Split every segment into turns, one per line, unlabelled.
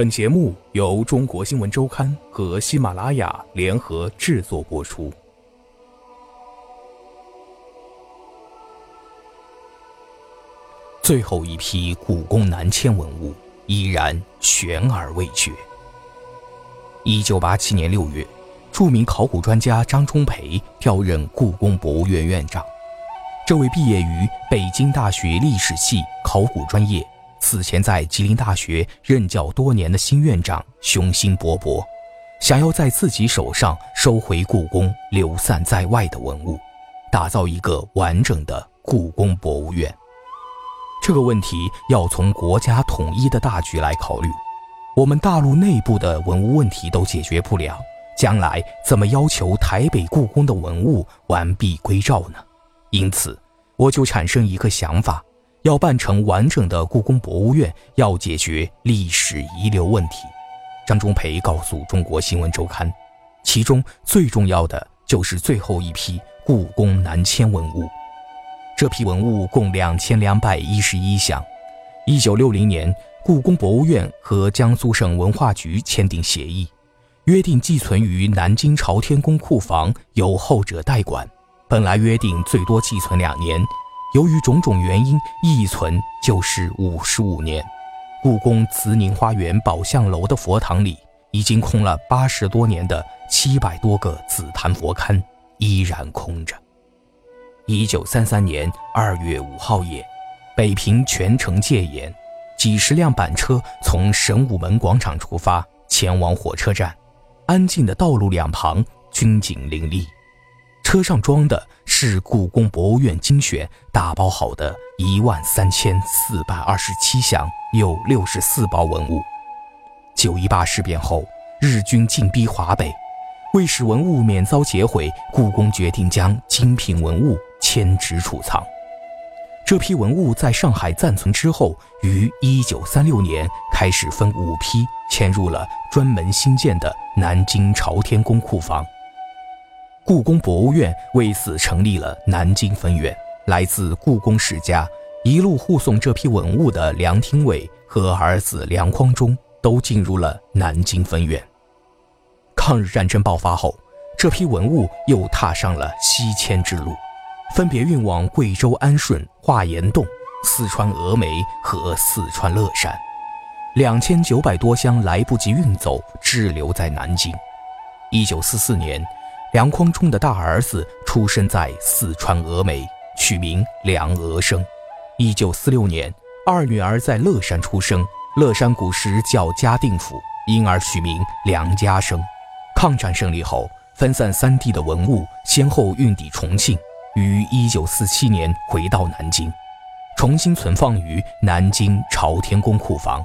本节目由中国新闻周刊和喜马拉雅联合制作播出。
最后一批故宫南迁文物依然悬而未决。一九八七年六月，著名考古专家张忠培调任故宫博物院院长。这位毕业于北京大学历史系考古专业。此前在吉林大学任教多年的新院长雄心勃勃，想要在自己手上收回故宫流散在外的文物，打造一个完整的故宫博物院。这个问题要从国家统一的大局来考虑。我们大陆内部的文物问题都解决不了，将来怎么要求台北故宫的文物完璧归赵呢？因此，我就产生一个想法。要办成完整的故宫博物院，要解决历史遗留问题。张忠培告诉中国新闻周刊，其中最重要的就是最后一批故宫南迁文物。这批文物共两千两百一十一项。一九六零年，故宫博物院和江苏省文化局签订协议，约定寄存于南京朝天宫库房，由后者代管。本来约定最多寄存两年。由于种种原因，一存就是五十五年。故宫慈宁花园宝相楼的佛堂里，已经空了八十多年的七百多个紫檀佛龛依然空着。一九三三年二月五号夜，北平全城戒严，几十辆板车从神武门广场出发，前往火车站。安静的道路两旁，军警林立。车上装的是故宫博物院精选打包好的一万三千四百二十七箱有六十四包文物。九一八事变后，日军进逼华北，为使文物免遭劫毁，故宫决定将精品文物迁址储藏。这批文物在上海暂存之后，于一九三六年开始分五批迁入了专门新建的南京朝天宫库房。故宫博物院为此成立了南京分院。来自故宫世家一路护送这批文物的梁廷伟和儿子梁匡忠都进入了南京分院。抗日战争爆发后，这批文物又踏上了西迁之路，分别运往贵州安顺、化岩洞、四川峨眉和四川乐山。两千九百多箱来不及运走，滞留在南京。一九四四年。梁匡忠的大儿子出生在四川峨眉，取名梁峨生。一九四六年，二女儿在乐山出生，乐山古时叫嘉定府，因而取名梁家生。抗战胜利后，分散三地的文物先后运抵重庆，于一九四七年回到南京，重新存放于南京朝天宫库房。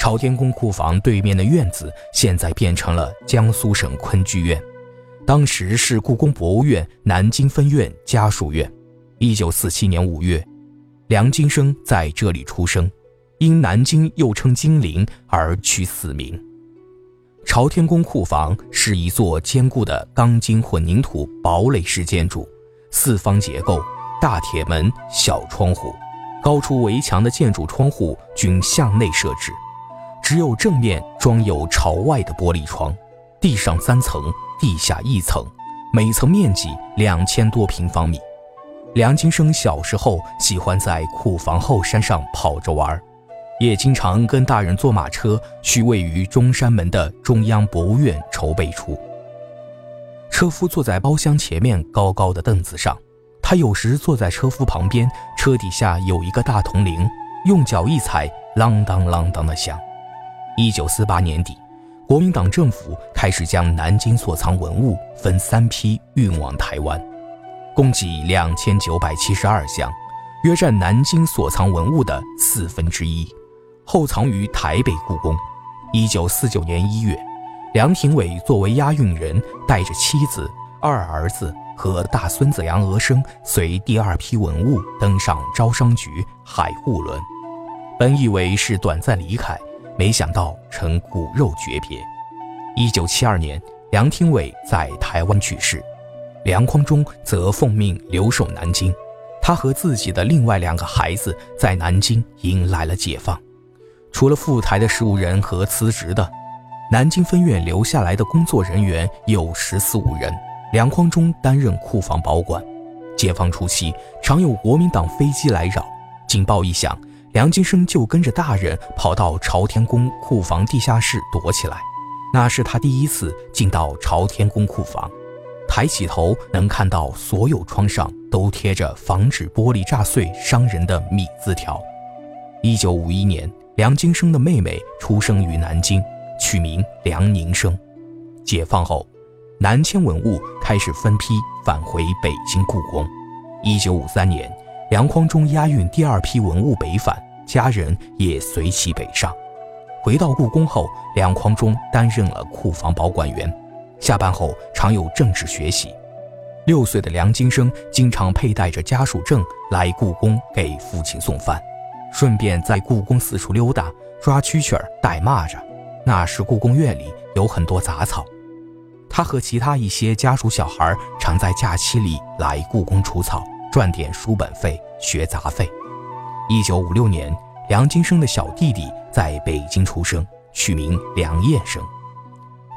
朝天宫库房对面的院子，现在变成了江苏省昆剧院。当时是故宫博物院南京分院家属院。一九四七年五月，梁金生在这里出生，因南京又称金陵而取此名。朝天宫库房是一座坚固的钢筋混凝土堡垒式建筑，四方结构，大铁门、小窗户，高出围墙的建筑窗户均向内设置，只有正面装有朝外的玻璃窗，地上三层。地下一层，每层面积两千多平方米。梁金生小时候喜欢在库房后山上跑着玩，也经常跟大人坐马车去位于中山门的中央博物院筹备处。车夫坐在包厢前面高高的凳子上，他有时坐在车夫旁边，车底下有一个大铜铃，用脚一踩，啷当啷当的响。一九四八年底。国民党政府开始将南京所藏文物分三批运往台湾，共计两千九百七十二箱，约占南京所藏文物的四分之一，后藏于台北故宫。一九四九年一月，梁廷伟作为押运人，带着妻子、二儿子和大孙子梁峨生，随第二批文物登上招商局海沪轮，本以为是短暂离开。没想到成骨肉诀别。一九七二年，梁廷伟在台湾去世，梁匡忠则奉命留守南京。他和自己的另外两个孩子在南京迎来了解放。除了赴台的十五人和辞职的，南京分院留下来的工作人员有十四五人。梁匡忠担任库房保管。解放初期，常有国民党飞机来扰，警报一响，梁金生就跟着大人跑到朝天宫库房地下室躲起来。那是他第一次进到朝天宫库房，抬起头能看到所有窗上都贴着防止玻璃炸碎伤人的米字条。一九五一年，梁金生的妹妹出生于南京，取名梁宁生。解放后，南迁文物开始分批返回北京故宫。一九五三年，梁匡忠押运第二批文物北返，家人也随其北上。回到故宫后，梁匡忠担任了库房保管员。下班后常有政治学习。六岁的梁金生经常佩戴着家属证来故宫给父亲送饭，顺便在故宫四处溜达，抓蛐蛐儿、逮蚂蚱。那时故宫院里有很多杂草，他和其他一些家属小孩常在假期里来故宫除草，赚点书本费、学杂费。一九五六年。梁金生的小弟弟在北京出生，取名梁彦生。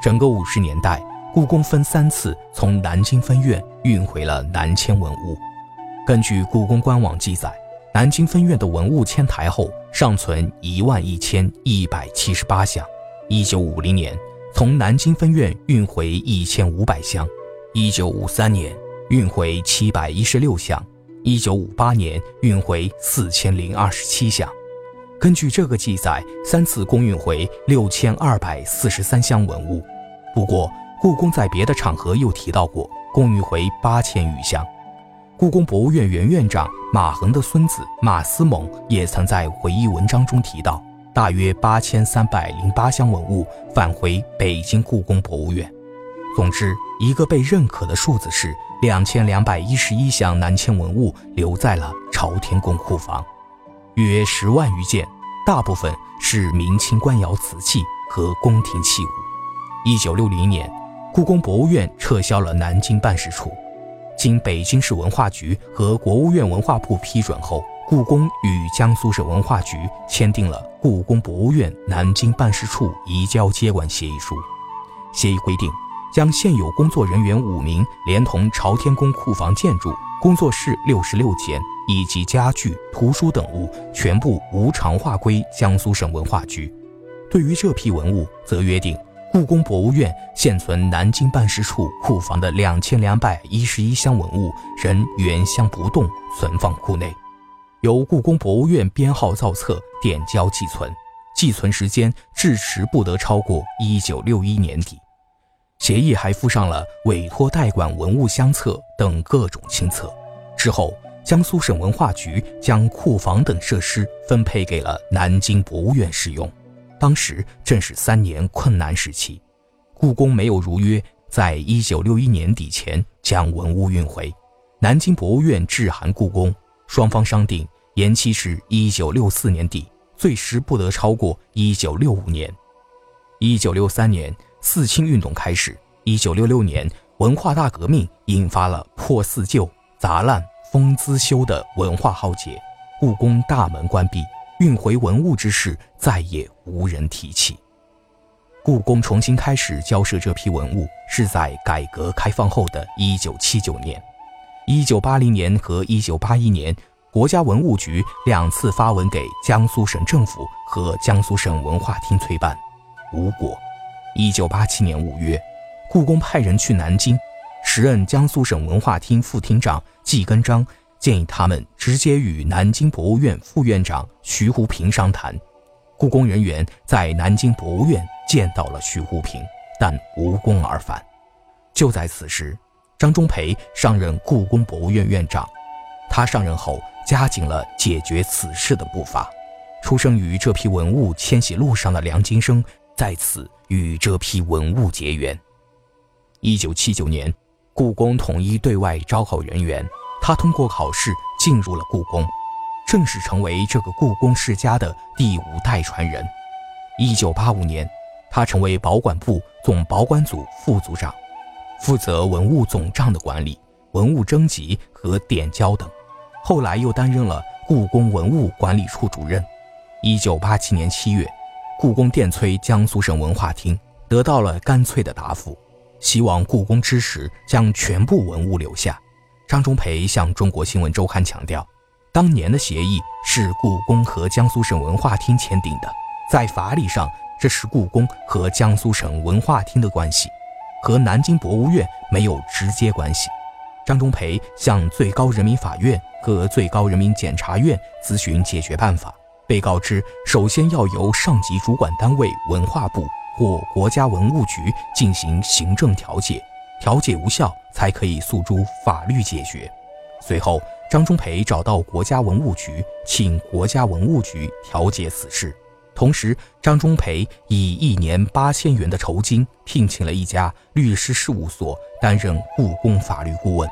整个五十年代，故宫分三次从南京分院运回了南迁文物。根据故宫官网记载，南京分院的文物迁台后，尚存一万一千一百七十八项。一九五零年，从南京分院运回一千五百箱；一九五三年，运回七百一十六箱；一九五八年，运回四千零二十七箱。根据这个记载，三次共运回六千二百四十三箱文物。不过，故宫在别的场合又提到过共运回八千余箱。故宫博物院原院长马衡的孙子马思猛也曾在回忆文章中提到，大约八千三百零八箱文物返回北京故宫博物院。总之，一个被认可的数字是两千两百一十一箱南迁文物留在了朝天宫库房。约十万余件，大部分是明清官窑瓷器和宫廷器物。一九六零年，故宫博物院撤销了南京办事处，经北京市文化局和国务院文化部批准后，故宫与江苏省文化局签订了《故宫博物院南京办事处移交接管协议书》。协议规定，将现有工作人员五名，连同朝天宫库房建筑、工作室六十六间。以及家具、图书等物全部无偿划归江苏省文化局。对于这批文物，则约定故宫博物院现存南京办事处库房的两千两百一十一箱文物仍原箱不动，存放库内，由故宫博物院编号造册、点交寄存，寄存时间至迟不得超过一九六一年底。协议还附上了委托代管文物相册等各种清册。之后。江苏省文化局将库房等设施分配给了南京博物院使用。当时正是三年困难时期，故宫没有如约在一九六一年底前将文物运回。南京博物院致函故宫，双方商定延期至一九六四年底，最迟不得超过一九六五年。一九六三年，四清运动开始。一九六六年，文化大革命引发了破四旧、砸烂。封资修的文化浩劫，故宫大门关闭，运回文物之事再也无人提起。故宫重新开始交涉这批文物，是在改革开放后的一九七九年、一九八零年和一九八一年，国家文物局两次发文给江苏省政府和江苏省文化厅催办，无果。一九八七年五月，故宫派人去南京。时任江苏省文化厅副厅长季根章建议他们直接与南京博物院副院长徐湖平商谈。故宫人员在南京博物院见到了徐湖平，但无功而返。就在此时，张忠培上任故宫博物院院长。他上任后加紧了解决此事的步伐。出生于这批文物迁徙路上的梁金生在此与这批文物结缘。一九七九年。故宫统一对外招考人员，他通过考试进入了故宫，正式成为这个故宫世家的第五代传人。一九八五年，他成为保管部总保管组副组长，负责文物总账的管理、文物征集和点交等。后来又担任了故宫文物管理处主任。一九八七年七月，故宫电催江苏省文化厅，得到了干脆的答复，希望故宫支持将全部文物留下。张忠培向中国新闻周刊强调，当年的协议是故宫和江苏省文化厅签订的，在法理上这是故宫和江苏省文化厅的关系，和南京博物院没有直接关系。张忠培向最高人民法院和最高人民检察院咨询解决办法。被告知，首先要由上级主管单位文化部或国家文物局进行行政调解，调解无效才可以诉诸法律解决。随后，张忠培找到国家文物局，请国家文物局调解此事。同时，张忠培以一年八千元的酬金聘请了一家律师事务所担任故宫法律顾问，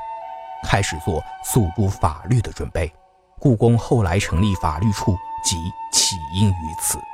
开始做诉诸法律的准备。故宫后来成立法律处。即起因于此。